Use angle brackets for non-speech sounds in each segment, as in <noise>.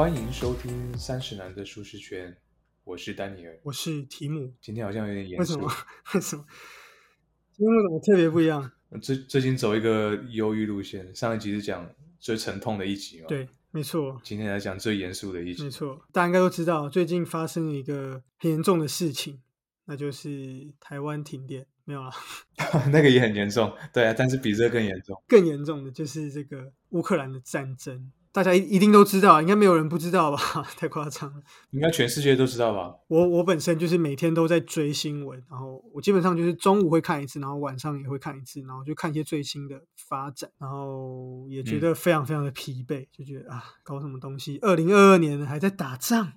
欢迎收听三十男的舒适圈，我是丹尼尔。我是提姆。今天好像有点严肃为什么，？<laughs> 为什么？今天为什么特别不一样？最最近走一个忧郁路线。上一集是讲最沉痛的一集嘛，，对，没错，今天来讲最严肃的一集没。错，大家应该都知道，最近发生了一个很严重的事情，那就是台湾停电。没有了，<laughs> 那个也很严重，对啊，但是比这个更严重。更严重的就是这个乌克兰的战争，大家一一定都知道，应该没有人不知道吧？<laughs> 太夸张了。应该全世界都知道吧？我我本身就是每天都在追新闻，然后我基本上就是中午会看一次，然后晚上也会看一次，然后就看一些最新的发展，然后也觉得非常非常的疲惫，就觉得啊，搞什么东西？二零二二年了还在打仗，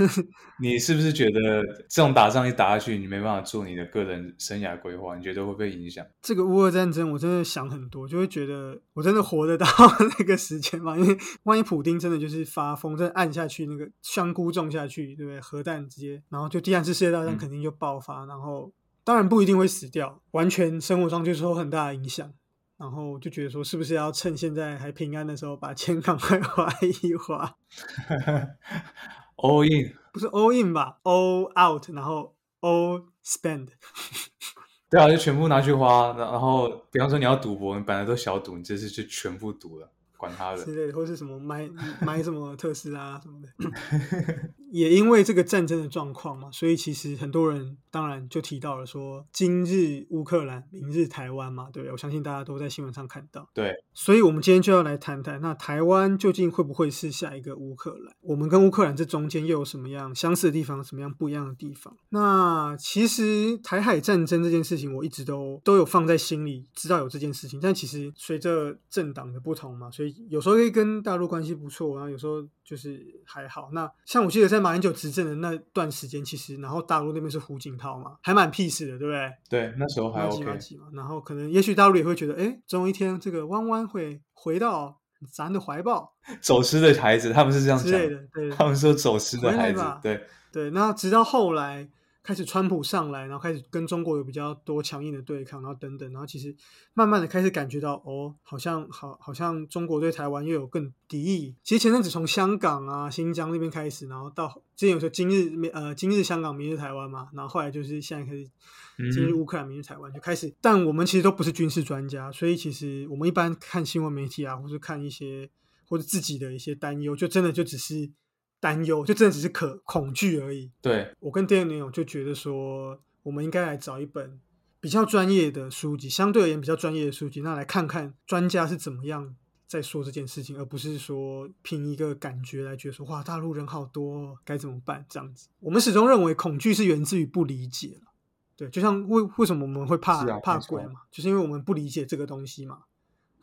<laughs> 你是不是觉得这种打仗一打下去，你没办法做你的个人生涯规划？你觉得会不会影响？这个乌俄战争我真的想很多，就会觉得我真的活得到 <laughs> 那个时间吗？因为万一普丁真的就是发疯，真的按下去那个香菇种下去，对不对？核弹直接，然后就第二次世界大战嗯肯定就爆发，然后当然不一定会死掉，完全生活上就受很大的影响。然后就觉得说，是不是要趁现在还平安的时候，把钱 <laughs> 赶快花一花？<laughs> all in，不是 all in 吧？all out，然后 all spend。<laughs> 对啊，就全部拿去花。然然后，比方说你要赌博，你本来都小赌，你这次就全部赌了，管他的。之类的，或是什么买 <laughs> 买什么特斯拉什么的。<laughs> 也因为这个战争的状况嘛，所以其实很多人当然就提到了说，今日乌克兰，明日台湾嘛，对不对？我相信大家都在新闻上看到。对，所以，我们今天就要来谈谈，那台湾究竟会不会是下一个乌克兰？我们跟乌克兰这中间又有什么样相似的地方，什么样不一样的地方？那其实台海战争这件事情，我一直都都有放在心里，知道有这件事情。但其实随着政党的不同嘛，所以有时候会跟大陆关系不错，然后有时候就是还好。那像我记得在马英九执政的那段时间，其实然后大陆那边是胡锦涛嘛，还蛮 peace 的，对不对？对，那时候还 OK 嘛，然后可能也许大陆也会觉得，哎，总有一天这个弯弯会回到咱的怀抱 <laughs> 走失的孩子，他们是这样讲之类，的，对他们说走失的孩子对，对。那直到后来开始川普上来，然后开始跟中国有比较多强硬的对抗，然后等等，然后其实慢慢的开始感觉到，哦，好像好，好像中国对台湾又有更敌意。其实前阵子从香港啊、新疆那边开始，然后到之前有说今日呃今日香港，明日台湾嘛，然后后来就是现在开始嗯今日乌克兰，明日台湾就开始。但我们其实都不是军事专家，所以其实我们一般看新闻媒体啊，或者看一些或者自己的一些担忧，就真的就只是担忧，就真的只是可恐惧而已。对，我跟第二女友就觉得说，我们应该来找一本比较专业的书籍，相对而言比较专业的书籍，那来看看专家是怎么样在说这件事情，而不是说凭一个感觉来觉得说，哇，大陆人好多哦，该怎么办这样子。我们始终认为恐惧是源自于不理解了。对，就像为为什么我们会怕、啊怕鬼嘛，就是因为我们不理解这个东西嘛。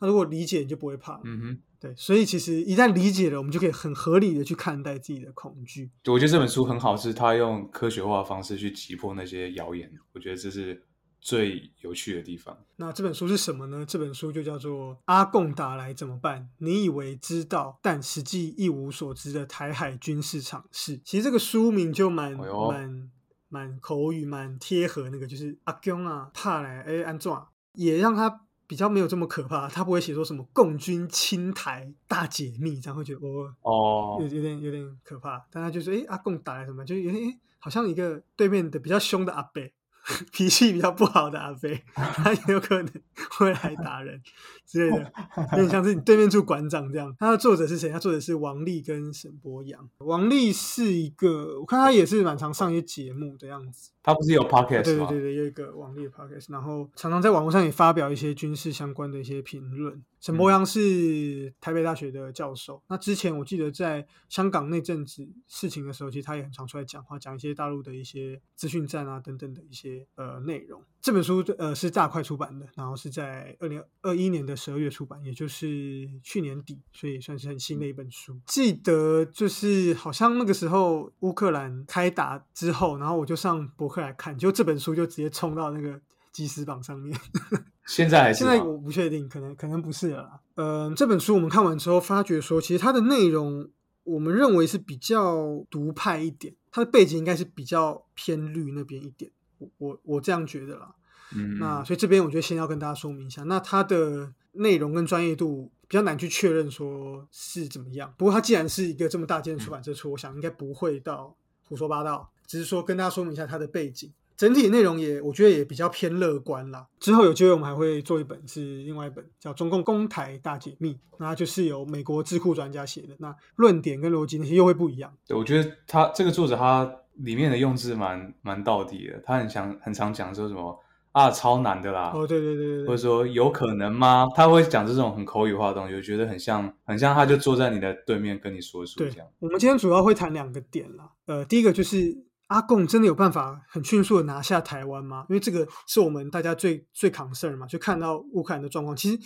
那如果理解，你就不会怕。嗯哼。对，所以其实一旦理解了，我们就可以很合理的去看待自己的恐惧。我觉得这本书很好，是它用科学化的方式去击破那些谣言，我觉得这是最有趣的地方。那这本书是什么呢？这本书就叫做《阿贡打来怎么办？你以为知道，但实际一无所知的台海军事常识》。其实这个书名就蛮、哎蛮蛮口语、蛮贴合那个，就是阿公啊，怕来哎安怎，也让他比较没有这么可怕。他不会写说什么共军侵台大解密，这样会觉得哦哦有，有点有点可怕。但他就说，哎，阿贡打来什么，就有点哎，好像一个对面的比较凶的阿伯，<laughs> 脾气比较不好的阿飞，<laughs> 他也有可能会来打人之类的，有点像是你对面住馆长这样。他的作者是谁？他作者是王丽跟沈博阳。王丽是一个，我看他也是蛮常上一些节目的样子。他不是有 podcast 吗？对对对对，有一个王丽的 podcast，然后常常在网络上也发表一些军事相关的一些评论。沈博阳是台北大学的教授，那之前我记得在香港那阵子事情的时候，其实他也很常出来讲话，讲一些大陆的一些资讯站啊等等的一些呃内容。这本书呃是大快出版的，然后是在二零二一年的十二月出版，也就是去年底，所以算是很新的一本书。记得就是好像那个时候乌克兰开打之后，然后我就上博客来看，就这本书就直接冲到那个即时榜上面。<laughs> 现在还是现在我不确定，可能可能不是了啦。呃，这本书我们看完之后，发觉说，其实它的内容我们认为是比较独派一点，它的背景应该是比较偏绿那边一点。我我我这样觉得啦。嗯，那所以这边我觉得先要跟大家说明一下，那它的内容跟专业度比较难去确认说是怎么样。不过它既然是一个这么大件的出版社出，我想应该不会到胡说八道，只是说跟大家说明一下它的背景。整体内容也，我觉得也比较偏乐观啦。之后有机会我们还会做一本，是另外一本叫《中共公台大解密》，那就是由美国智库专家写的，那论点跟逻辑那些又会不一样。对，我觉得他这个作者他里面的用字蛮蛮到底的，他很想很常讲说什么啊超难的啦，哦，对对对对，或者说有可能吗？他会讲这种很口语化的东西，我觉得很像很像他就坐在你的对面跟你说书这样。我们今天主要会谈两个点啦，呃，第一个就是。阿贡真的有办法很迅速的拿下台湾吗？因为这个是我们大家最最 concern 嘛，就看到乌克兰的状况。其实，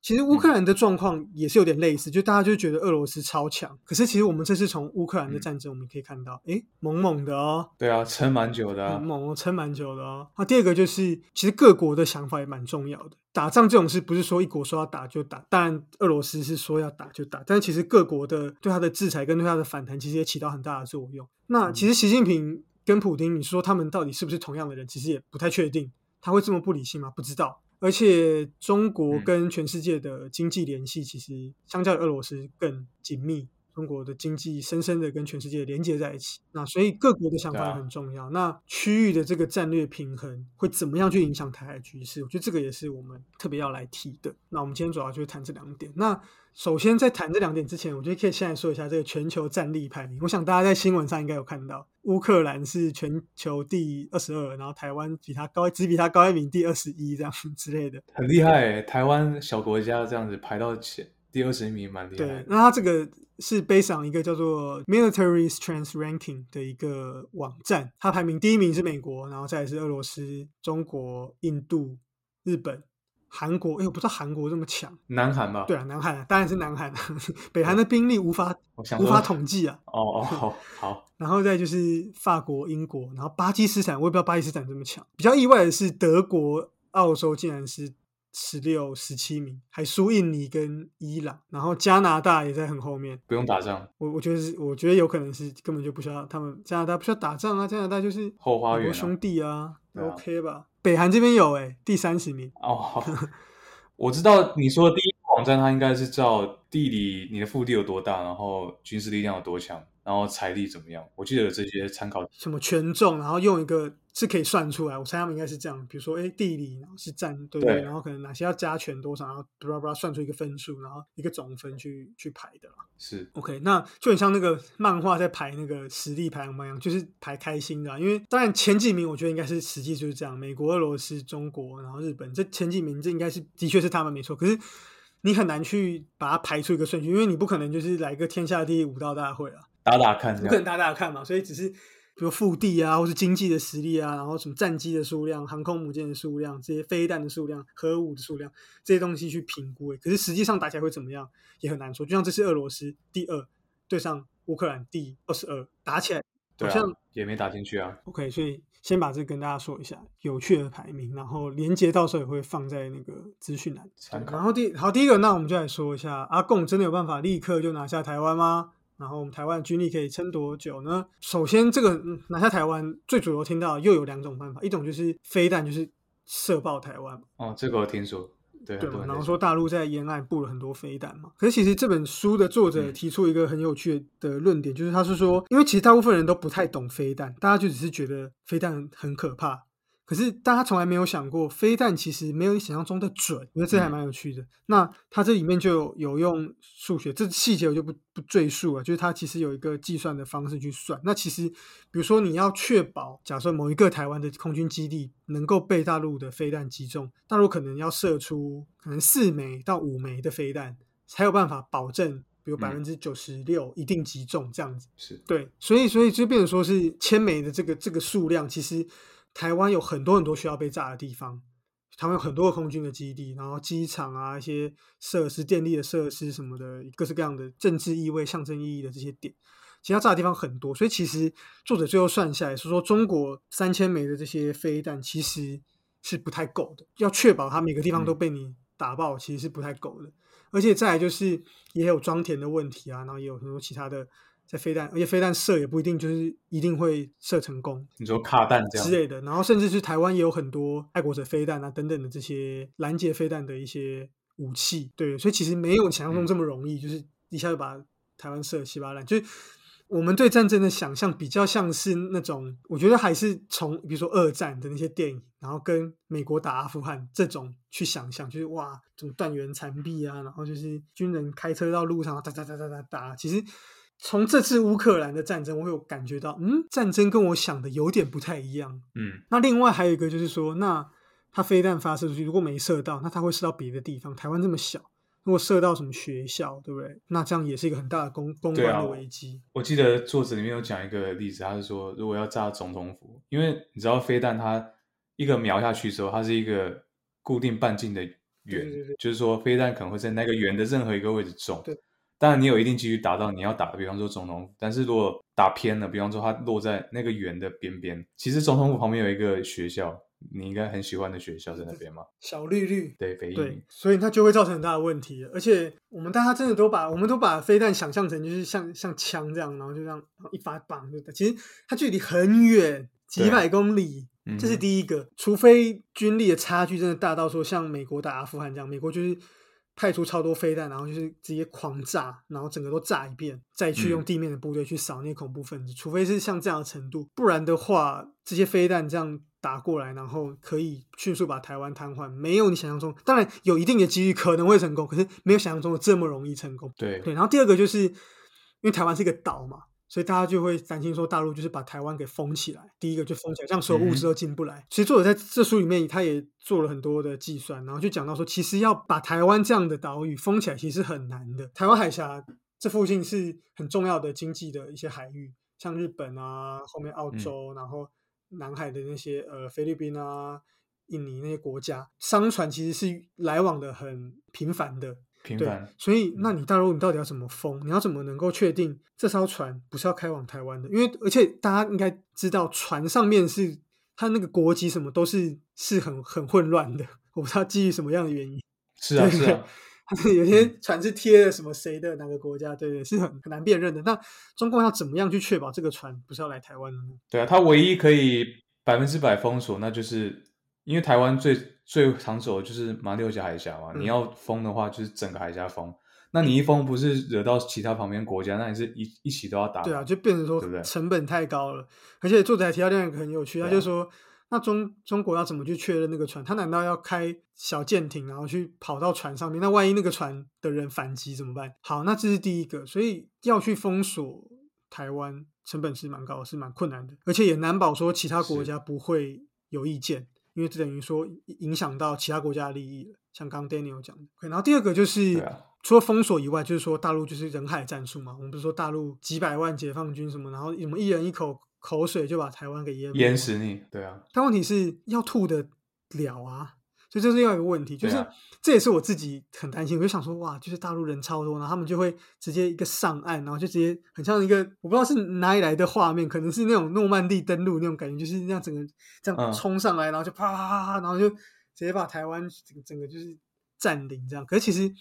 其实乌克兰的状况也是有点类似，就大家就觉得俄罗斯超强。可是，其实我们这次从乌克兰的战争，我们可以看到，哎，猛猛的哦。对啊，撑蛮久的，猛撑蛮久的哦。那第二个就是，其实各国的想法也蛮重要的。打仗这种事，不是说一国说要打就打，当然俄罗斯是说要打就打，但是其实各国的对他的制裁跟对他的反弹，其实也起到很大的作用。那其实习近平。跟普丁，你说他们到底是不是同样的人？其实也不太确定。他会这么不理性吗？不知道。而且中国跟全世界的经济联系，其实相较于俄罗斯更紧密。中国的经济深深的跟全世界连接在一起。那所以各国的想法很重要。那区域的这个战略平衡会怎么样去影响台海局势？我觉得这个也是我们特别要来提的。那我们今天主要就是谈这两点。那首先在谈这两点之前，我觉得可以先来说一下这个全球战力排名。我想大家在新闻上应该有看到，乌克兰是全球第二十二，然后台湾比它高，只比它高一名，第二十一这样 <laughs> 之类的，很厉害。台湾小国家这样子排到前第二十一名，蛮厉害。对，那它这个是 based on 一个叫做 Military Strength Ranking 的一个网站，它排名第一名是美国，然后再是俄罗斯、中国、印度、日本。韩国，哎，我不知道韩国这么强。南韩吧？对啊，南韩当然是南韩。<laughs> 北韩的兵力无法无法统计啊。哦哦，好。<laughs> 好。然后再就是法国、英国，然后巴基斯坦，我也不知道巴基斯坦这么强。比较意外的是，德国、澳洲竟然是十六、十七名，还输印尼跟伊朗。然后加拿大也在很后面。不用打仗。我我觉得是，我觉得有可能是根本就不需要他们加拿大不需要打仗啊，加拿大就是后花园兄弟啊，OK 吧？北韩这边有哎，第三十名哦。<laughs> <laughs> 我知道你说的第一个网站，它应该是照地理，你的腹地有多大，然后军事力量有多强。然后财力怎么样？我记得有这些参考，什么权重，然后用一个是可以算出来。我猜他们应该是这样，比如说，哎，地理，然后是占对对，然后可能哪些要加权多少，然后巴拉巴拉算出一个分数，然后一个总分去去排的啦。是 OK，那就很像那个漫画在排那个实力排行榜一样，就是排开心的。因为当然前几名，我觉得应该是实际就是这样，美国、俄罗斯、中国，然后日本这前几名，这应该是的确是他们没错。可是你很难去把它排出一个顺序，因为你不可能就是来个天下第一武道大会啊。打打看，不可能打打看嘛，所以只是比如腹地啊，或是经济的实力啊，然后什么战机的数量、航空母舰的数量、这些飞弹的数量、核武的数量这些东西去评估。可是实际上打起来会怎么样，也很难说。就像这次俄罗斯第二对上乌克兰第二十二，打起来好像也没打进去啊。OK，所以先把这跟大家说一下有趣的排名，然后连接到时候也会放在那个资讯栏。然后第好第一个，那我们就来说一下，阿贡真的有办法立刻就拿下台湾吗？然后我们台湾军力可以撑多久呢？首先，这个拿下台湾最主流听到又有两种办法，一种就是飞弹，就是射爆台湾。哦，这个我听说，对对然后说大陆在沿岸布了很多飞弹嘛。可是其实这本书的作者提出一个很有趣的论点，就是他是说，因为其实大部分人都不太懂飞弹，大家就只是觉得飞弹很可怕。可是，大家从来没有想过，飞弹其实没有你想象中的准。我觉得这还蛮有趣的。那它这里面就有有用数学，这细节我就不不赘述了。就是它其实有一个计算的方式去算。那其实，比如说你要确保，假设某一个台湾的空军基地能够被大陆的飞弹击中，大陆可能要射出可能四枚到五枚的飞弹，才有办法保证，比如百分之九十六一定击中这样子。是对，所以所以就变成说是千枚的这个这个数量，其实。台湾有很多很多需要被炸的地方，台湾有很多空军的基地，然后机场啊，一些设施、电力的设施什么的，各式各样的政治意味、象征意义的这些点，其他炸的地方很多。所以其实作者最后算下来是说，中国三千枚的这些飞弹其实是不太够的，要确保它每个地方都被你打爆，其实是不太够的。而且再来就是也有装填的问题啊，然后也有很多其他的。在飞弹，而且飞弹射也不一定就是一定会射成功。你说卡弹这样之类的，然后甚至是台湾也有很多爱国者飞弹啊等等的这些拦截飞弹的一些武器，对，所以其实没有想象中嗯这么容易，就是一下就把台湾射得稀巴烂。就是我们对战争的想象比较像是那种，我觉得还是从比如说二战的那些电影，然后跟美国打阿富汗这种去想象，就是哇，这种断垣残壁啊，然后就是军人开车到路上哒哒哒哒哒哒，其实。从这次乌克兰的战争，我会有感觉到，嗯，战争跟我想的有点不太一样。嗯，那另外还有一个就是说，那它飞弹发射出去，如果没射到，那它会射到别的地方。台湾这么小，如果射到什么学校，对不对？那这样也是一个很大的公公关的危机。我记得作者里面有讲一个例子，他是说，如果要炸总统府，因为你知道飞弹它一个瞄下去之后，它是一个固定半径的圆，对对对就是说飞弹可能会在那个圆的任何一个位置中。对，当然你有一定几率打到你要打的，比方说总统府，但是如果打偏了，比方说它落在那个圆的边边，其实总统府旁边有一个学校，你应该很喜欢的学校在那边嘛？小绿绿，对，对，，所以它就会造成很大的问题。而且我们大家真的都把我们都把飞弹想象成就是像像枪这样，然后就这样然后一发棒就打。其实它距离很远，几百公里。嗯这是第一个，除非军力的差距真的大到说像美国打阿富汗这样，美国就是派出超多飞弹，然后就是直接狂炸，然后整个都炸一遍，再去用嗯地面的部队去扫那些恐怖分子。除非是像这样的程度，不然的话，这些飞弹这样打过来，然后可以迅速把台湾瘫痪，没有你想象中，当然有一定的几率可能会成功，可是没有想象中的这么容易成功。对对，然后第二个就是因为台湾是一个岛嘛，所以大家就会担心说大陆就是把台湾给封起来。第一个就封起来，这样所有物资都进不来。其实作者在这书里面他也做了很多的计算，然后就讲到说，其实要把台湾这样的岛屿封起来，其实很难的。台湾海峡这附近是很重要的经济的一些海域，像日本啊，后面澳洲，然后南海的那些呃菲律宾啊。印尼那些国家商船其实是来往的很频繁的，对频繁，，所以那你大陆你到底要怎么封？你要怎么能够确定这艘船不是要开往台湾的？因为而且大家应该知道，船上面是它那个国籍什么都是是很很混乱的，我不知道基于什么样的原因。是啊，是啊，有些船是贴了什么谁的哪个国家，对对，是很很难辨认的。那中共要怎么样去确保这个船不是要来台湾的呢？对啊，它唯一可以百分之百封锁，那就是因为台湾最最常走的就是马六甲海峡嘛，嗯你要封的话就是整个海峡封。那你一封不是惹到其他旁边国家，那你是一一起都要打。对啊，就变成说对不对成本太高了。而且作者还提到另外一个很有趣，他就说，那中中国要怎么去确认那个船？他难道要开小舰艇，然后去跑到船上面？那万一那个船的人反击怎么办？好，那这是第一个，所以要去封锁台湾，成本是蛮高的，是蛮困难的，而且也难保说其他国家不会有意见。因为这等于说影响到其他国家的利益了，像刚刚 Daniel 讲的。然后第二个就是、啊除了封锁以外，就是说大陆就是人海战术嘛。我们不是说大陆几百万解放军什么，然后我们一人一口口水就把台湾给淹淹死你。对啊，但问题是要吐的了啊，所以这是另外一个问题，就是、啊这也是我自己很担心。我就想说，哇，就是大陆人超多，然后他们就会直接一个上岸，然后就直接很像一个我不知道是哪里来的画面，可能是那种诺曼底登陆那种感觉，就是那样整个这样嗯冲上来，然后就啪啪啪啪，然后就直接把台湾整个整个就是占领这样。可是其实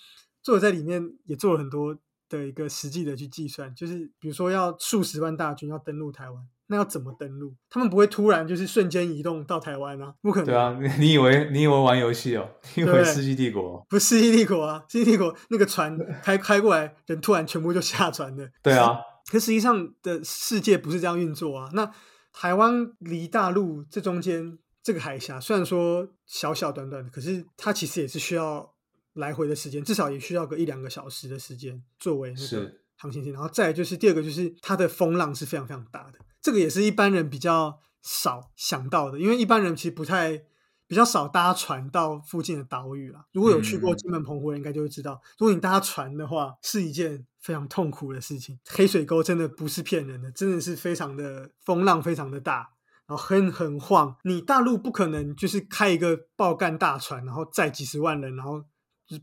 作者在里面也做了很多的一个实际的去计算，就是比如说要数十万大军要登陆台湾，那要怎么登陆？他们不会突然就是瞬间移动到台湾啊，不可能。对啊，你 <laughs> 你以为 <laughs> 你以为玩游戏哦？<laughs> 你以为世纪帝国？不是世纪帝国啊，世纪帝国那个船开开过来，人突然全部就下船了。对啊，可实际上的世界不是这样运作啊。那台湾离大陆这中间这个海峡，虽然说小小短短的，可是它其实也是需要来回的时间，至少也需要个一两个小时的时间作为那个是航行线。然后再来就是第二个，就是它的风浪是非常非常大的，这个也是一般人比较少想到的，因为一般人其实不太。比较少搭船到附近的岛屿啦。如果有去过嗯金门、澎湖人，应该就会知道，如果你搭船的话，是一件非常痛苦的事情。黑水沟真的不是骗人的，真的是非常的风浪非常的大，然后很很晃。你大陆不可能就是开一个爆干大船，然后载几十万人，然后就是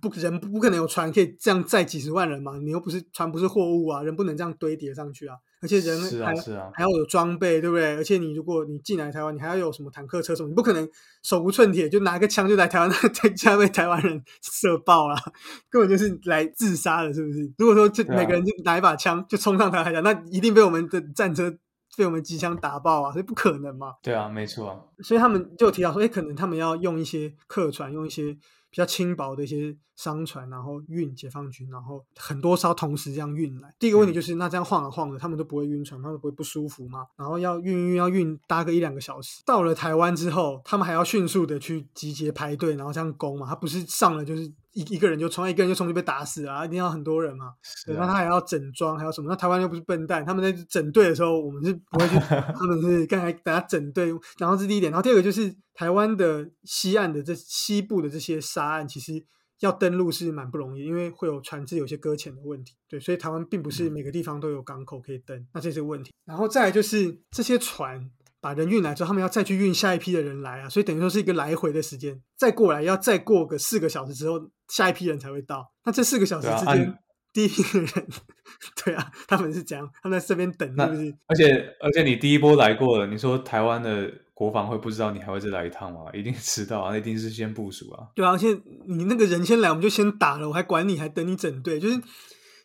不人不可能有船可以这样载几十万人嘛？你又不是船不是货物啊，人不能这样堆叠上去啊。而且人是啊还是啊，还要有装备，对不对？而且你如果你进来台湾，你还要有什么坦克车什么，你不可能手无寸铁就拿个枪就来台湾，<laughs> 在家被台湾人射爆了，根本就是来自杀的，是不是？如果说就对啊每个人就拿一把枪就冲上台海峡，那一定被我们的战车被我们机枪打爆啊，所以不可能嘛。对啊，没错啊，所以他们就提到说，哎，可能他们要用一些客船，用一些比较轻薄的一些商船，然后运解放军，然后很多艘同时这样运来。第一个问题就是，那这样晃啊晃的，他们都不会晕船，他们不会不舒服吗？然后要运运要运搭个一两个小时，到了台湾之后，他们还要迅速的去集结排队，然后这样攻嘛，他不是上了就是一一个人就冲，一个人就冲就被打死啊，一定要很多人嘛。对，那他还要整装，还有什么？那台湾又不是笨蛋，他们在整队的时候，我们是不会去，<laughs> 他们是刚才等下整队，然后这是第一点，然后第二个就是台湾的西岸的这西部的这些沙岸，其实要登陆是蛮不容易，因为会有船只有些搁浅的问题。对，所以台湾并不是每个地方都有港口可以登，那这是问题。然后再来就是这些船把人运来之后，他们要再去运下一批的人来啊，所以等于说是一个来回的时间，再过来要再过个四个小时之后，下一批人才会到。那这四个小时之间。第一批的人，<laughs> 对啊，他们是这样，他们在这边等，是不是？而且而且你第一波来过了，你说台湾的国防会不知道你还会再来一趟吗？一定知道啊，那一定是先部署啊。对啊，而且你那个人先来，我们就先打了，我还管你，还等你整队，就是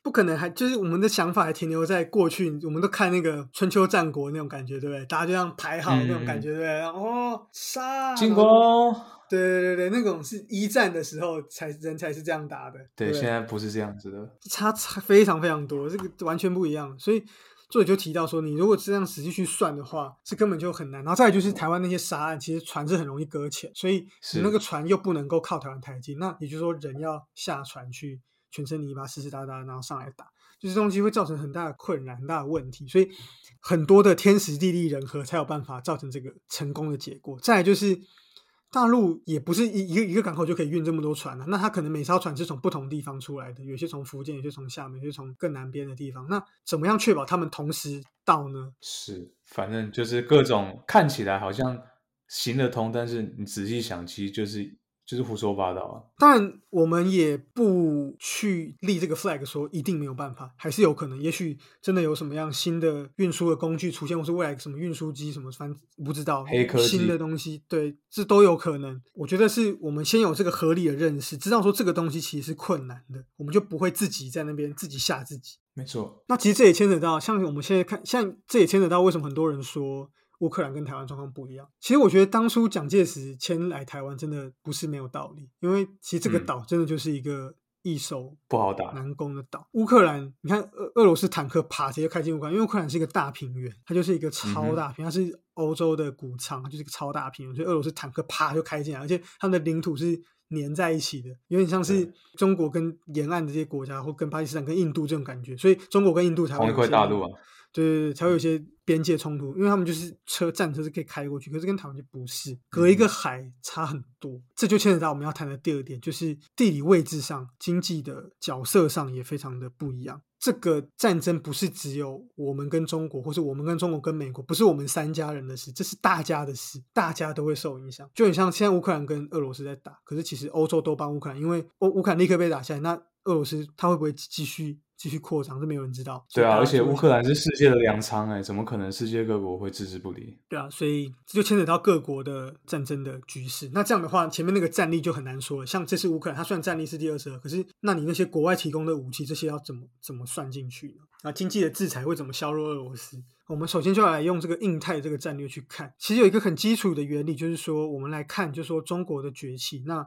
不可能，还就是我们的想法还停留在过去，我们都看那个春秋战国那种感觉，对不对？大家就这样排好那种感觉，对不对？哦，杀进攻。对对对对，那种是一战的时候才人才是这样打的。对，现在不是这样子的，差差非常非常多，这个完全不一样。所以作者就提到说，你如果这样实际去算的话，是根本就很难。然后再就是台湾那些沙岸，其实船是很容易搁浅，所以你那个船又不能够靠台湾台近，那也就是说人要下船去全身泥巴湿湿哒哒，然后上来打，就是东西会造成很大的困难、很大的问题。所以很多的天时地利人和才有办法造成这个成功的结果。再就是。大陆也不是一一个一个港口就可以运这么多船了，那它可能每艘船是从不同地方出来的，有些从福建，有些从厦门，有些从更南边的地方。那怎么样确保他们同时到呢？是，反正就是各种看起来好像行得通，但是你仔细想，其实就是。就是胡说八道啊！当然，我们也不去立这个 flag，说一定没有办法，还是有可能。也许真的有什么样新的运输的工具出现，或是未来什么运输机什么，反正不知道。黑科技新的东西，对，这都有可能。我觉得是我们先有这个合理的认识，知道说这个东西其实是困难的，我们就不会自己在那边自己吓自己。没错。那其实这也牵扯到，像我们现在看，像这也牵扯到为什么很多人说。乌克兰跟台湾状况不一样。其实我觉得当初蒋介石迁来台湾真的不是没有道理，因为其实这个岛真的就是一个易守不好打、难攻的岛。乌克兰，你看俄俄罗斯坦克啪直接开进乌克兰，因为乌克兰是一个大平原，它就是一个超大平，它是欧洲的谷仓，就是一个超大平原，所以俄罗斯坦克啪就开进来，而且他们的领土是粘在一起的，有点像是中国跟沿岸的这些国家，或跟巴基斯坦、跟印度这种感觉，所以中国跟印度才会同一块大陆啊。对对对，才会有一些边界冲突，因为他们就是车战车是可以开过去，可是跟台湾就不是，隔一个海差很多，这就牵扯到我们要谈的第二点，就是地理位置上、经济的角色上也非常的不一样。这个战争不是只有我们跟中国，或是我们跟中国跟美国，不是我们三家人的事，这是大家的事，大家都会受影响。就很像现在乌克兰跟俄罗斯在打，可是其实欧洲都帮乌克兰，因为乌乌克兰立刻被打下来，那俄罗斯他会不会继续？继续扩张，这没有人知道。对啊，而且乌克兰是世界的粮仓，哎，怎么可能世界各国会置之不理？对啊，所以这就牵扯到各国的战争的局势。那这样的话，前面那个战力就很难说了。像这次乌克兰，它虽然战力是第二十二，可是那你那些国外提供的武器，这些要怎么怎么算进去呢？啊，经济的制裁会怎么削弱俄罗斯？我们首先就要来用这个印太这个战略去看。其实有一个很基础的原理，就是说我们来看，就是说中国的崛起，那。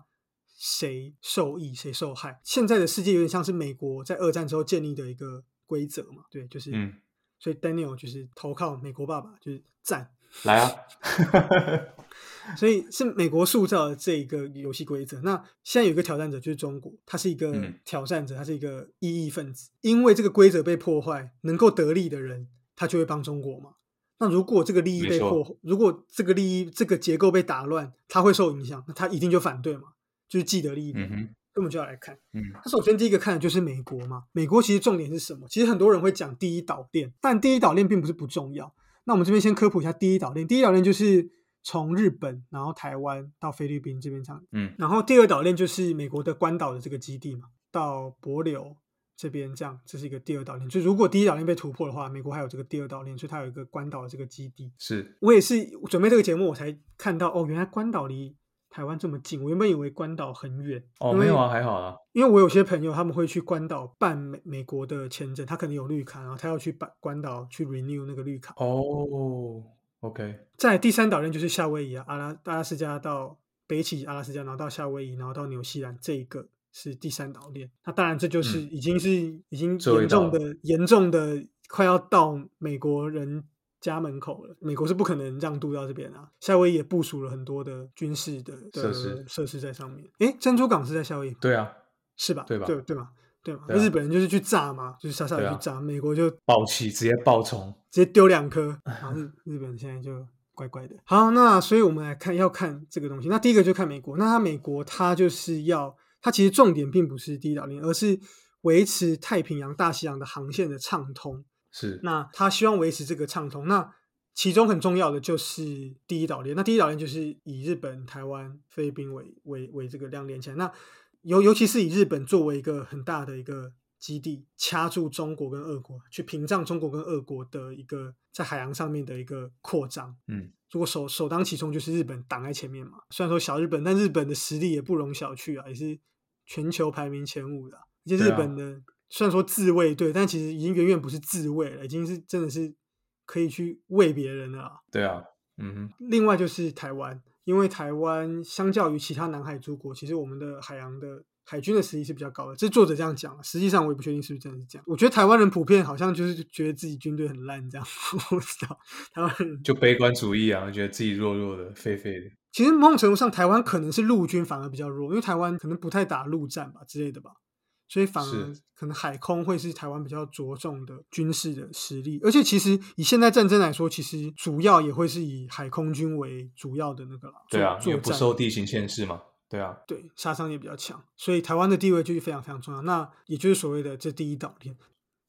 谁受益，谁受害？现在的世界有点像是美国在二战之后建立的一个规则嘛？对，就是，所以 Daniel 就是投靠美国爸爸，就是赞来啊！所以是美国塑造的这一个游戏规则。那现在有一个挑战者就是中国，他是一个挑战者，他是一个异议分子。因为这个规则被破坏，能够得利的人，他就会帮中国嘛。那如果这个利益被破，如果这个利益这个结构被打乱，他会受影响，那他一定就反对嘛。就是既得利益，根本就要来看。嗯，他首先第一个看的就是美国嘛。美国其实重点是什么？其实很多人会讲第一岛链，但第一岛链并不是不重要。那我们这边先科普一下第一岛链。第一岛链就是从日本，然后台湾到菲律宾这边这样。嗯，然后第二岛链就是美国的关岛的这个基地嘛，到帛琉这边这样，这是一个第二岛链。就如果第一岛链被突破的话，美国还有这个第二岛链，所以它有一个关岛的这个基地。是我也是准备这个节目，我才看到哦，原来关岛离。台湾这么近，我原本以为关岛很远。哦，没有啊，还好啊。因为我有些朋友他们会去关岛办美美国的签证，他可能有绿卡，然后他要去办关岛去 renew 那个绿卡。哦，OK。在第三岛链就是夏威夷啊，阿拉阿拉斯加到。北起阿拉斯加，然后到夏威夷，然后到纽西兰，这一个是第三岛链。那当然，这就是已经是已经严重的严重的快要到美国人家门口了。美国是不可能让渡到这边啊。夏威夷也部署了很多的军事的的设施设施在上面。诶，珍珠港是在夏威夷吗对啊，是吧？对吧对对嘛？对嘛？对啊日本人就是去炸嘛，就是傻傻的去炸，美国就爆气直接爆冲，直接丢两颗，<laughs> 然后日日本现在就乖乖的。好，那所以我们来看要看这个东西。那第一个就看美国，那它美国它就是要它其实重点并不是第一岛链，而是维持太平洋、大西洋的航线的畅通。是那他希望维持这个畅通，那其中很重要的就是第一岛链。那第一岛链就是以日本、台湾、菲律宾为为为这个量连起来。那尤尤其是以日本作为一个很大的一个基地，掐住中国跟俄国，去屏障中国跟俄国的一个在海洋上面的一个扩张。嗯，如果首首当其冲就是日本挡在前面嘛，虽然说小日本，但日本的实力也不容小觑啊，也是全球排名前五的啊、而且日本的、虽然说自卫队，但其实已经远远不是自卫了，已经是真的是可以去为别人了啊。对啊，嗯哼，另外就是台湾，因为台湾相较于其他南海诸国，其实我们的海洋的海军的实力是比较高的。这作者这样讲的，实际上我也不确定是不是真的是这样。我觉得台湾人普遍好像就是觉得自己军队很烂，这样 <laughs> 我不知道。台湾人就悲观主义啊，觉得自己弱弱的、废废的。其实某种程度上，台湾可能是陆军反而比较弱，因为台湾可能不太打陆战吧之类的吧，所以反而可能海空会是台湾比较着重的军事的实力。而且其实以现代战争来说，其实主要也会是以海空军为主要的那个啦。对啊，因为不受地形限制嘛。对啊，对杀伤也比较强，所以台湾的地位就是非常非常重要。那也就是所谓的这第一岛链，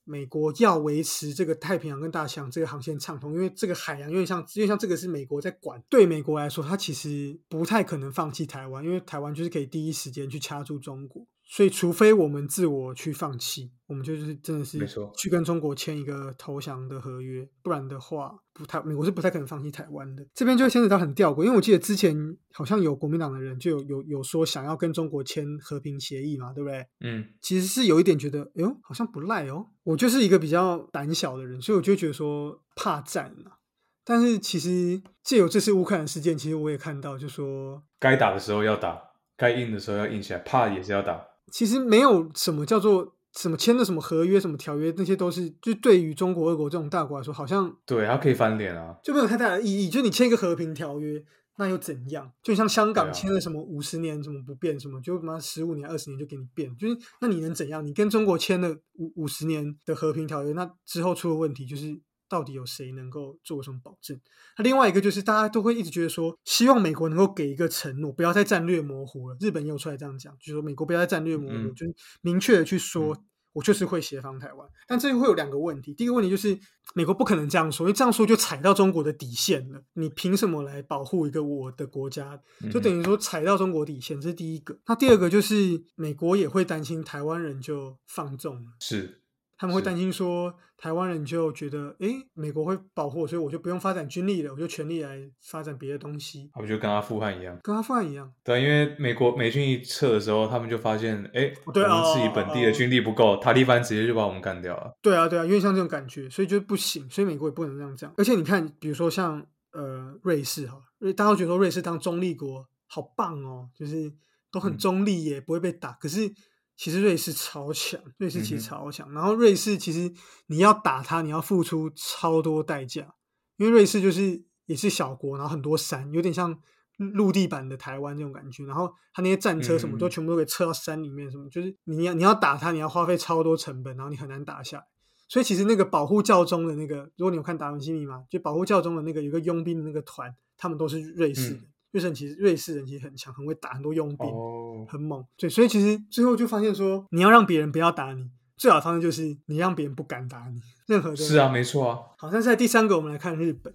美国要维持这个太平洋跟大西洋这个航线畅通，因为这个海洋有点像，因为像这个是美国在管。对美国来说，它其实不太可能放弃台湾，因为台湾就是可以第一时间去掐住中国。所以，除非我们自我去放弃，我们就是真的没是错去跟中国签一个投降的合约，不然的话，不太美国是不太可能放弃台湾的。这边就会牵扯到很吊诡，因为我记得之前好像有国民党的人就有有有说想要跟中国签和平协议嘛，对不对？嗯，其实是有一点觉得，哎呦，好像不赖哦。我就是一个比较胆小的人，所以我就觉得说怕战啊。但是其实借由这次乌克兰事件，其实我也看到，就说该打的时候要打，该硬的时候要硬起来，怕也是要打。其实没有什么叫做什么签的什么合约、什么条约，那些都是就对于中国、俄国这种大国来说，好像对，他可以翻脸啊。就没有太大的意义。就你签一个和平条约，那又怎样？就像香港签了什么五十年什么不变什么，就他妈十五年、二十年就给你变，就是那你能怎样？你跟中国签了五五十年的和平条约，那之后出了问题，就是到底有谁能够做什么保证？那另外一个就是大家都会一直觉得说，希望美国能够给一个承诺，不要再战略模糊了。日本也有出来这样讲，就是说美国不要再战略模糊，嗯就是明确的去说。我就是会协防台湾，但这会有两个问题。第一个问题就是，美国不可能这样说，因为这样说就踩到中国的底线了。你凭什么来保护一个我的国家？就等于说踩到中国底线，这是第一个。那第二个就是，美国也会担心台湾人就放纵了。是他们会担心说，台湾人就觉得，诶，美国会保护我，所以我就不用发展军力了，我就全力来发展别的东西，他们就跟阿富汗一样。跟阿富汗一样。对，因为美国美军一撤的时候，他们就发现，哎，我对们自己哦本地的军力不够，塔利班直接就把我们干掉了。对啊，对啊，因为像这种感觉，所以就不行，所以美国也不能这样讲。而且你看，比如说像呃瑞士哈，瑞大家都觉得说瑞士当中立国好棒哦，就是都很嗯中立耶，不会被打。可是其实瑞士超强，瑞士其实超强。然后瑞士其实你要打它，你要付出超多代价，因为瑞士就是也是小国，然后很多山，有点像陆地版的台湾这种感觉。然后它那些战车什么都嗯全部都给撤到山里面，什么就是你要你要打它，你要花费超多成本，然后你很难打下来。所以其实那个保护教宗的那个，如果你有看《达文西密码》，就保护教宗的那个有个佣兵的那个团，他们都是瑞士人。嗯瑞士人其实瑞士人其实很强，很会打，很多佣兵，哦，很猛。对，所以其实最后就发现说，你要让别人不要打你，最好的方式就是你让别人不敢打你。任何的是啊，没错啊。好，那在第三个，我们来看日本。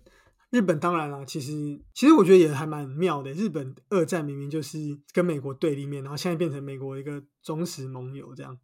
日本当然啦，其实其实我觉得也还蛮妙的。日本二战明明就是跟美国对立面，然后现在变成美国一个忠实盟友，这样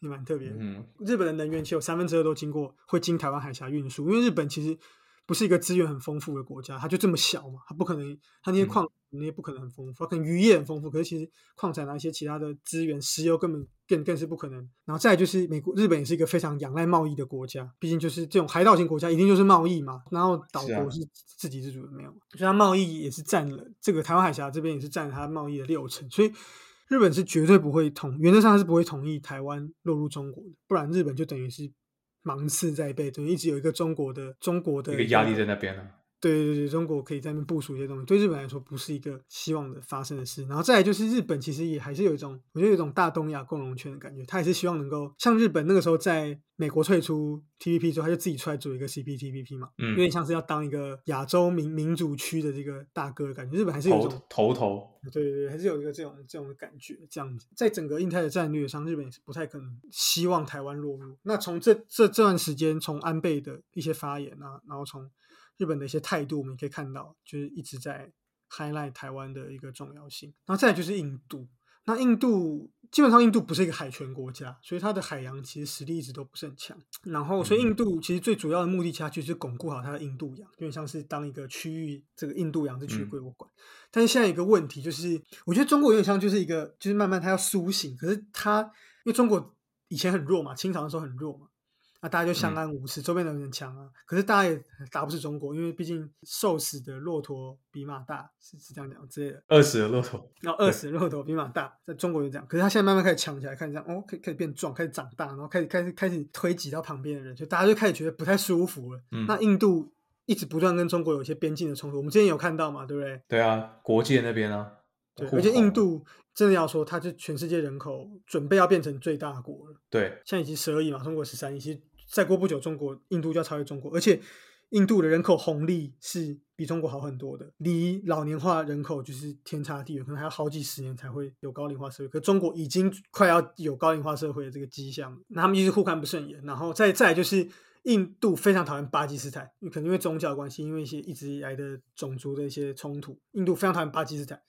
也蛮特别的。嗯，日本的能源其实有三分之二都经过会经台湾海峡运输，因为日本其实不是一个资源很丰富的国家，它就这么小嘛，它不可能，它那些矿那些不可能很丰富，它可能渔业很丰富，可是其实矿产啊一些其他的资源，石油根本更更是不可能。然后再来就是美国、日本也是一个非常仰赖贸易的国家，毕竟就是这种海岛型国家，一定就是贸易嘛。然后岛国是自给自足的没有，所以它贸易也是占了这个台湾海峡这边也是占了它贸易的六成，所以。日本是绝对不会同，原则上是不会同意台湾落入中国的，不然日本就等于是芒刺在背，等于一直有一个中国的中国的一个压力在那边啊。对对对，中国可以在那边部署一些东西，对日本来说不是一个希望的发生的事。然后再来就是日本其实也还是有一种，我觉得有一种大东亚共荣圈的感觉，他也是希望能够像日本那个时候在美国退出 TPP 之后，他就自己出来组一个 CPTPP 嘛，嗯有点像是要当一个亚洲民民主区的这个大哥的感觉。日本还是有一头种头头，对对对，还是有一个这种这种的感觉，这样子，在整个印太的战略上，日本也是不太可能希望台湾落入。那从这这这段时间，从安倍的一些发言啊，然后从日本的一些态度，我们也可以看到，就是一直在 highlight 台湾的一个重要性。然后再来就是印度，那印度基本上印度不是一个海权国家，所以它的海洋其实实力一直都不是很强。然后，所以印度其实最主要的目的，其实就是巩固好它的印度洋，有点像是当一个区域，这个印度洋是区域嗯归我管。但是现在有一个问题就是，我觉得中国有点像就是一个，就是慢慢它要苏醒，可是它因为中国以前很弱嘛，清朝的时候很弱嘛，那大家就相安无事，周边的人很强啊，可是大家也打不死中国，因为毕竟瘦死的骆驼比马大，是是这样讲之类的。饿死的骆驼。然后饿死的骆驼比马大，在中国就这样。可是他现在慢慢开始强起来，看这样哦，开开始变壮，开始长大，然后开始开始开始推挤到旁边的人，就大家就开始觉得不太舒服了。嗯那印度一直不断跟中国有一些边境的冲突，我们之前有看到嘛，对不对？对啊，国界那边啊。对，互而且印度真的要说，它是全世界人口准备要变成最大国了。对，现在已经十二亿嘛，中国十三亿，其实再过不久，中国印度就要超越中国，而且印度的人口红利是比中国好很多的，离老年化人口就是天差地远，可能还要好几十年才会有高龄化社会。可中国已经快要有高龄化社会的这个迹象了，那他们一直互看不顺眼，然后再再就是。印度非常讨厌巴基斯坦，可能因为宗教的关系，因为一些一直以来的种族的一些冲突，印度非常讨厌巴基斯坦。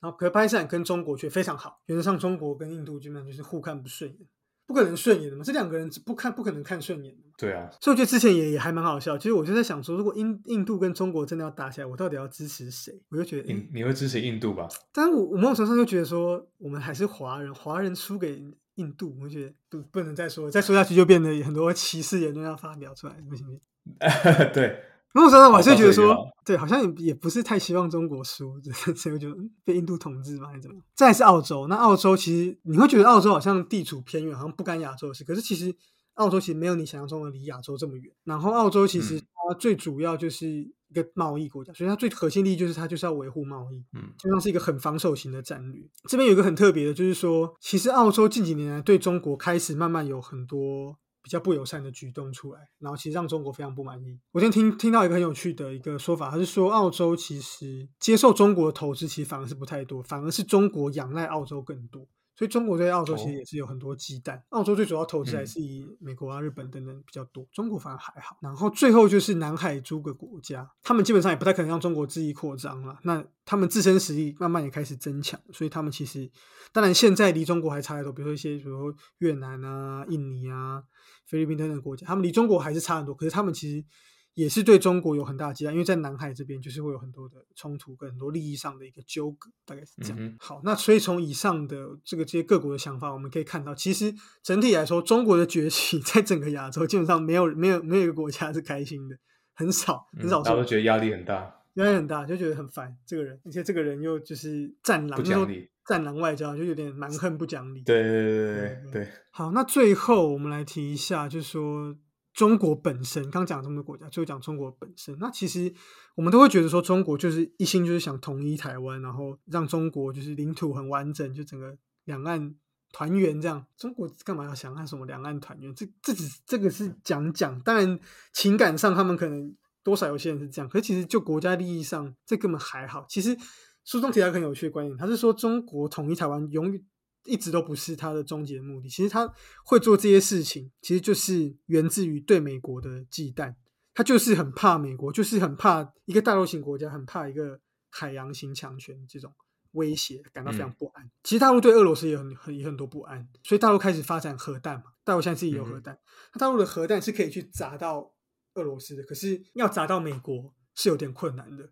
然后，可是巴基斯坦跟中国却非常好，原则上中国跟印度基本上就是互看不顺眼，不可能顺眼的嘛，这两个人不看不可能看顺眼的嘛。对啊，所以我觉得之前也也还蛮好笑。其实我就在想说，如果印印度跟中国真的要打起来，我到底要支持谁？我就觉得，诶你你会支持印度吧？但是我我某种程度上就觉得说，我们还是华人，华人输给印度，我觉得不不能再说，再说下去就变得很多歧视言论要发表出来，不行不行。<laughs> 对，某种程度我还是觉得说对，好像也也不是太希望中国输，<laughs> 所以我觉得嗯被印度统治嘛，还是怎么样？再是澳洲，那澳洲其实你会觉得澳洲好像地处偏远，好像不干亚洲的事，可是其实澳洲其实没有你想象中的离亚洲这么远。然后澳洲其实嗯它最主要就是一个贸易国家，所以它最核心利益就是它就是要维护贸易。嗯，基本上是一个很防守型的战略。这边有一个很特别的，就是说，其实澳洲近几年来对中国开始慢慢有很多比较不友善的举动出来，然后其实让中国非常不满意。我今天听听到一个很有趣的一个说法，他是说澳洲其实接受中国投资，其实反而是不太多，反而是中国仰赖澳洲更多。所以中国对澳洲其实哦也是有很多忌惮。澳洲最主要投资还嗯是以美国啊、日本等等比较多，中国反而还好。然后最后就是南海诸个国家，他们基本上也不太可能让中国恣意扩张了。那他们自身实力慢慢也开始增强，所以他们其实当然现在离中国还差得多，比如说一些比如说越南啊、印尼啊、菲律宾等等国家，他们离中国还是差很多。可是他们其实也是对中国有很大的期待，因为在南海这边就是会有很多的冲突跟很多利益上的一个纠葛，大概是这样。嗯好，那所以从以上的这个这些各国的想法，我们可以看到，其实整体来说，中国的崛起 <laughs> 在整个亚洲基本上没有没有没有一个国家是开心的，很少很嗯少数，大家都觉得压力很大。压力很大，就觉得很烦这个人，而且这个人又就是战狼，不讲理战狼外交就有点蛮横不讲理。对对对对对，好，那最后我们来提一下，就是说中国本身，刚讲这么多国家，最后讲中国本身。那其实我们都会觉得说，中国就是一心就是想统一台湾，然后让中国就是领土很完整，就整个两岸团圆这样。中国干嘛要想看什么两岸团圆？这这只这个是讲讲，当然情感上他们可能多少有些人是这样，可是其实就国家利益上，这根本还好。其实书中提到很有趣的观点，他是说中国统一台湾永远。一直都不是他的终极目的。其实他会做这些事情，其实就是源自于对美国的忌惮。他就是很怕美国，就是很怕一个大陆型国家，很怕一个海洋型强权这种威胁，感到非常不安。其实大陆对俄罗斯也很很也很多不安，所以大陆开始发展核弹嘛。大陆现在自己有核弹，那大陆的核弹是可以去砸到俄罗斯的，可是要砸到美国是有点困难的，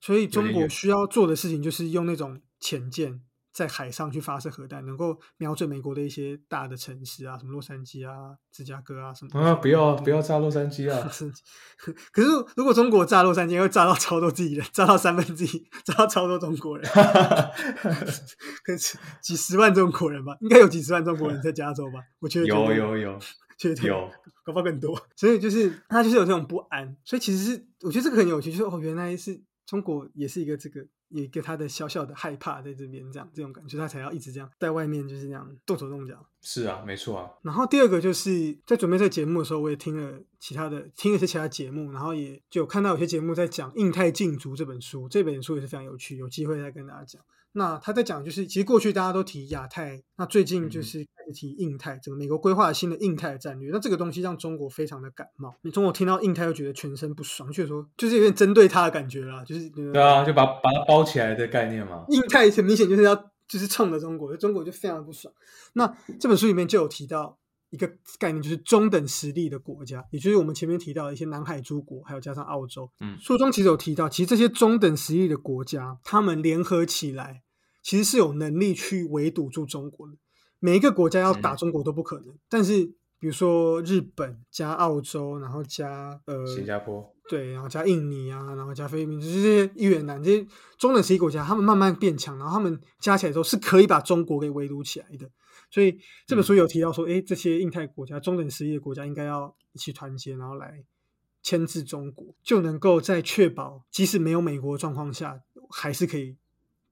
所以中国需要做的事情就是用那种潜舰在海上去发射核弹，能够瞄准美国的一些大的城市啊，什么洛杉矶啊、芝加哥啊什么。啊，不要不要炸洛杉矶啊！<laughs> 可是如果中国炸洛杉矶，会炸到超多自己人，炸到三分之一，炸到超多中国人，<laughs> 可是几十万中国人吧，应该有几十万中国人在加州吧？我觉得有有有绝对有，搞不好更多。所以就是他就是有这种不安，所以其实是我觉得这个很有趣，就是哦，原来是中国也是一个这个有一个他的小小的害怕在这边这样这种感觉，他才要一直这样在外面就是这样动手动脚。是啊，没错啊，然后第二个就是在准备这个节目的时候，我也听了其他的听了一些其他节目，然后也就有看到有些节目在讲《印太禁足》这本书，这本书也是非常有趣，有机会再跟大家讲。那他在讲就是，其实过去大家都提亚太，那最近就是开始提印太，整个美国规划了新的印太战略。那这个东西让中国非常的感冒，你中国听到印太又觉得全身不爽，觉得说就是有点针对他的感觉啦，就是对啊，就把把它包起来的概念嘛。印太很明显就是要就是冲着中国，中国就非常不爽。那这本书里面就有提到一个概念，就是中等实力的国家，也就是我们前面提到的一些南海诸国，还有加上澳洲。嗯书中其实有提到，其实这些中等实力的国家，他们联合起来，其实是有能力去围堵住中国的。每一个国家要打嗯中国都不可能，但是比如说日本加澳洲，然后加呃新加坡，对，然后加印尼啊，然后加菲律宾，就是这些越南这些中等实力国家，他们慢慢变强，然后他们加起来之后是可以把中国给围堵起来的。所以这本书有提到说，诶，这些印太国家、中等实力的国家应该要一起团结，然后来牵制中国，就能够在确保即使没有美国的状况下，还是可以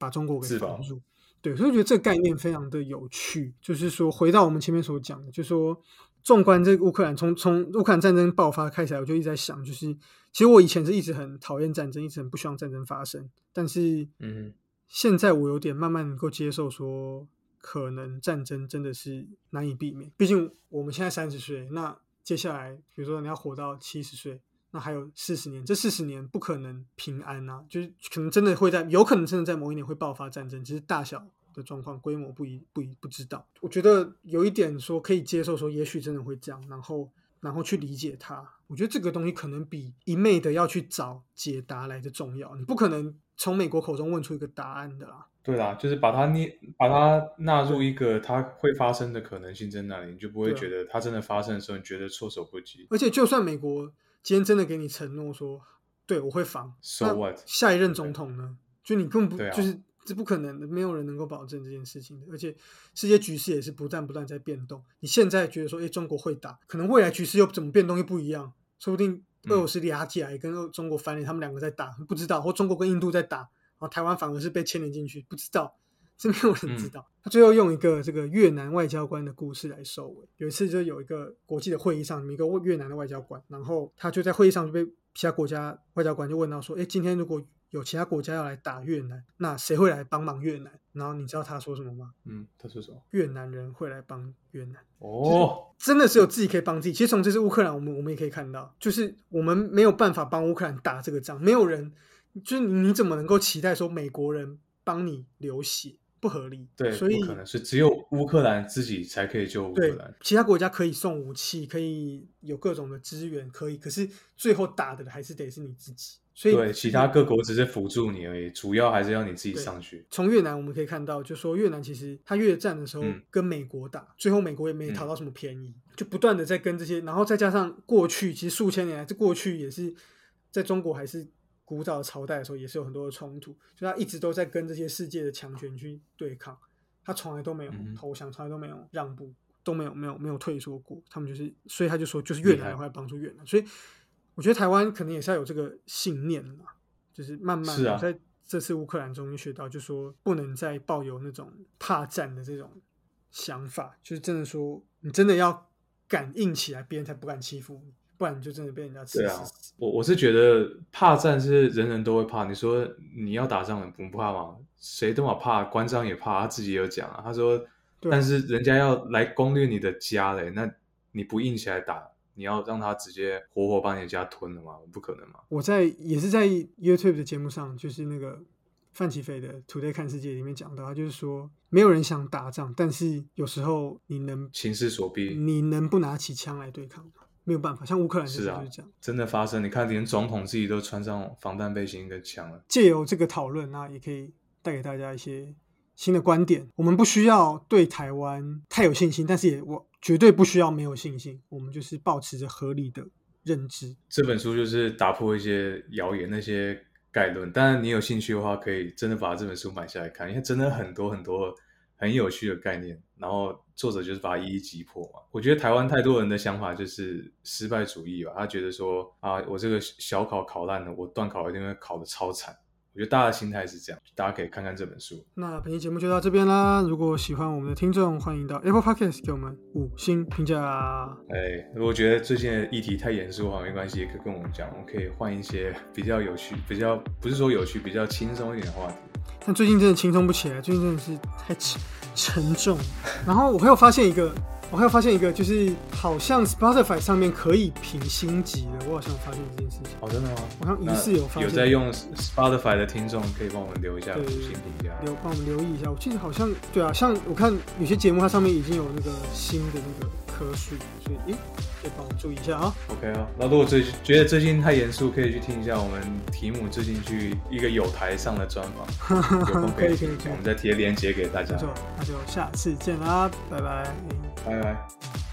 把中国给自保防住。对，所以我觉得这个概念非常的有趣，就是说回到我们前面所讲的，就是说纵观这个乌克兰，从从乌克兰战争爆发开始来，我就一直在想，就是其实我以前是一直很讨厌战争，一直很不希望战争发生，但是嗯现在我有点慢慢能够接受说，可能战争真的是难以避免。毕竟我们现在三十岁，那接下来比如说你要活到七十岁，那还有四十年，这四十年不可能平安啊，就是可能真的会在，有可能真的在某一年会爆发战争，只是大小的状况、规模不一、不一不知道。我觉得有一点说可以接受，说也许真的会这样，然后然后去理解它。我觉得这个东西可能比一昧的要去找解答来的重要。你不可能从美国口中问出一个答案的啦。对啦，就是把它捏，把它纳入一个它会发生的可能性在那里，你就不会觉得它真的发生的时候，你觉得措手不及。而且就算美国今天真的给你承诺说，对我会防 So what？下一任总统呢？就你根本不、啊就是这不可能的，没有人能够保证这件事情的。而且世界局势也是不断不断在变动。你现在觉得说，哎，中国会打，可能未来局势又怎么变动又不一样，说不定俄罗斯压起来跟中国翻脸，他们两个在打，不知道，或中国跟印度在打，然后台湾反而是被牵连进去，不知道。是没有人知道。他最后用一个这个越南外交官的故事来收尾。有一次就有一个国际的会议上，有一个越南的外交官，然后他就在会议上就被其他国家外交官就问到说：“哎，今天如果有其他国家要来打越南，那谁会来帮忙越南？”然后你知道他说什么吗？嗯，他说什么？越南人会来帮越南。哦，真的只有自己可以帮自己。其实从这次乌克兰，我们我们也可以看到，就是我们没有办法帮乌克兰打这个仗，没有人，就是你你怎么能够期待说美国人帮你流血？不合理，对，所以不可能是只有乌克兰自己才可以救乌克兰。其他国家可以送武器，可以有各种的资源，可以，可是最后打的还是得是你自己。所以对，其他各国只是辅助你而已，主要还是要你自己上去。从越南我们可以看到，就说越南其实他越战的时候嗯跟美国打，最后美国也没讨到什么便宜，就不断的在跟这些，然后再加上过去其实数千年来，这过去也是在中国还是古早的朝代的时候，也是有很多的冲突，就他一直都在跟这些世界的强权去对抗，他从来都没有嗯投降，从来都没有让步，都没有没有没有退缩过，他们就是，所以他就说就是越南会来帮助越南，所以我觉得台湾可能也是要有这个信念嘛，就是慢慢是啊我在这次乌克兰终于学到，就说不能再抱有那种怕战的这种想法，就是真的说你真的要敢硬起来，别人才不敢欺负你，不然你就真的被人家吃对啊死死。我我是觉得怕战是人人都会怕。你说你要打仗，你不怕吗？谁都嘛怕，关张也怕，他自己也有讲啊。他说，但是人家要来攻略你的家嘞，那你不硬起来打，你要让他直接活活把你的家吞了吗？不可能嘛。我在也是在 YouTube 的节目上，就是那个范奇飞的《Today 看世界》里面讲到，他就是说没有人想打仗，但是有时候你能情势所逼，你能不拿起枪来对抗吗？没有办法，像乌克兰这是啊就是这样。真的发生，你看连总统自己都穿上防弹背心跟枪了。借由这个讨论，那也可以带给大家一些新的观点。我们不需要对台湾太有信心，但是也我绝对不需要没有信心。我们就是保持着合理的认知。这本书就是打破一些谣言那些概论，当然你有兴趣的话，可以真的把这本书买下来看，因为真的很多很多很有趣的概念，然后作者就是把它一一击破嘛。我觉得台湾太多人的想法就是失败主义吧，他觉得说啊，我这个小考考烂了，我段考一定会考得超惨。我觉得大家的心态是这样，大家可以看看这本书。那本期节目就到这边啦。如果喜欢我们的听众，欢迎到 Apple Podcast 给我们五星评价。哎，如果觉得最近的议题太严肃的话，没关系，也可以跟我们讲，我们可以换一些比较有趣、比较不是说有趣、比较轻松一点的话题。但最近真的轻松不起来，最近真的是太沉沉重。然后我还有发现一个，我还有发现一个，就是好像 Spotify 上面可以评星级的，我好像有发现这件事情。哦，真的吗？好像疑似有发现有在用 Spotify 的听众，可以帮我们留一下五对星评价。留帮我们留意一下。我记得好像对啊，像我看有些节目它上面已经有那个新的那个颗数，所以诶，可以帮我注意一下啊。OK 啊，那如果最觉得最近太严肃，可以去听一下我们题目最近去一个有台上的专访，<laughs> 有空可以我们再贴链接给大家没。错，那就下次见啦，拜拜。拜拜。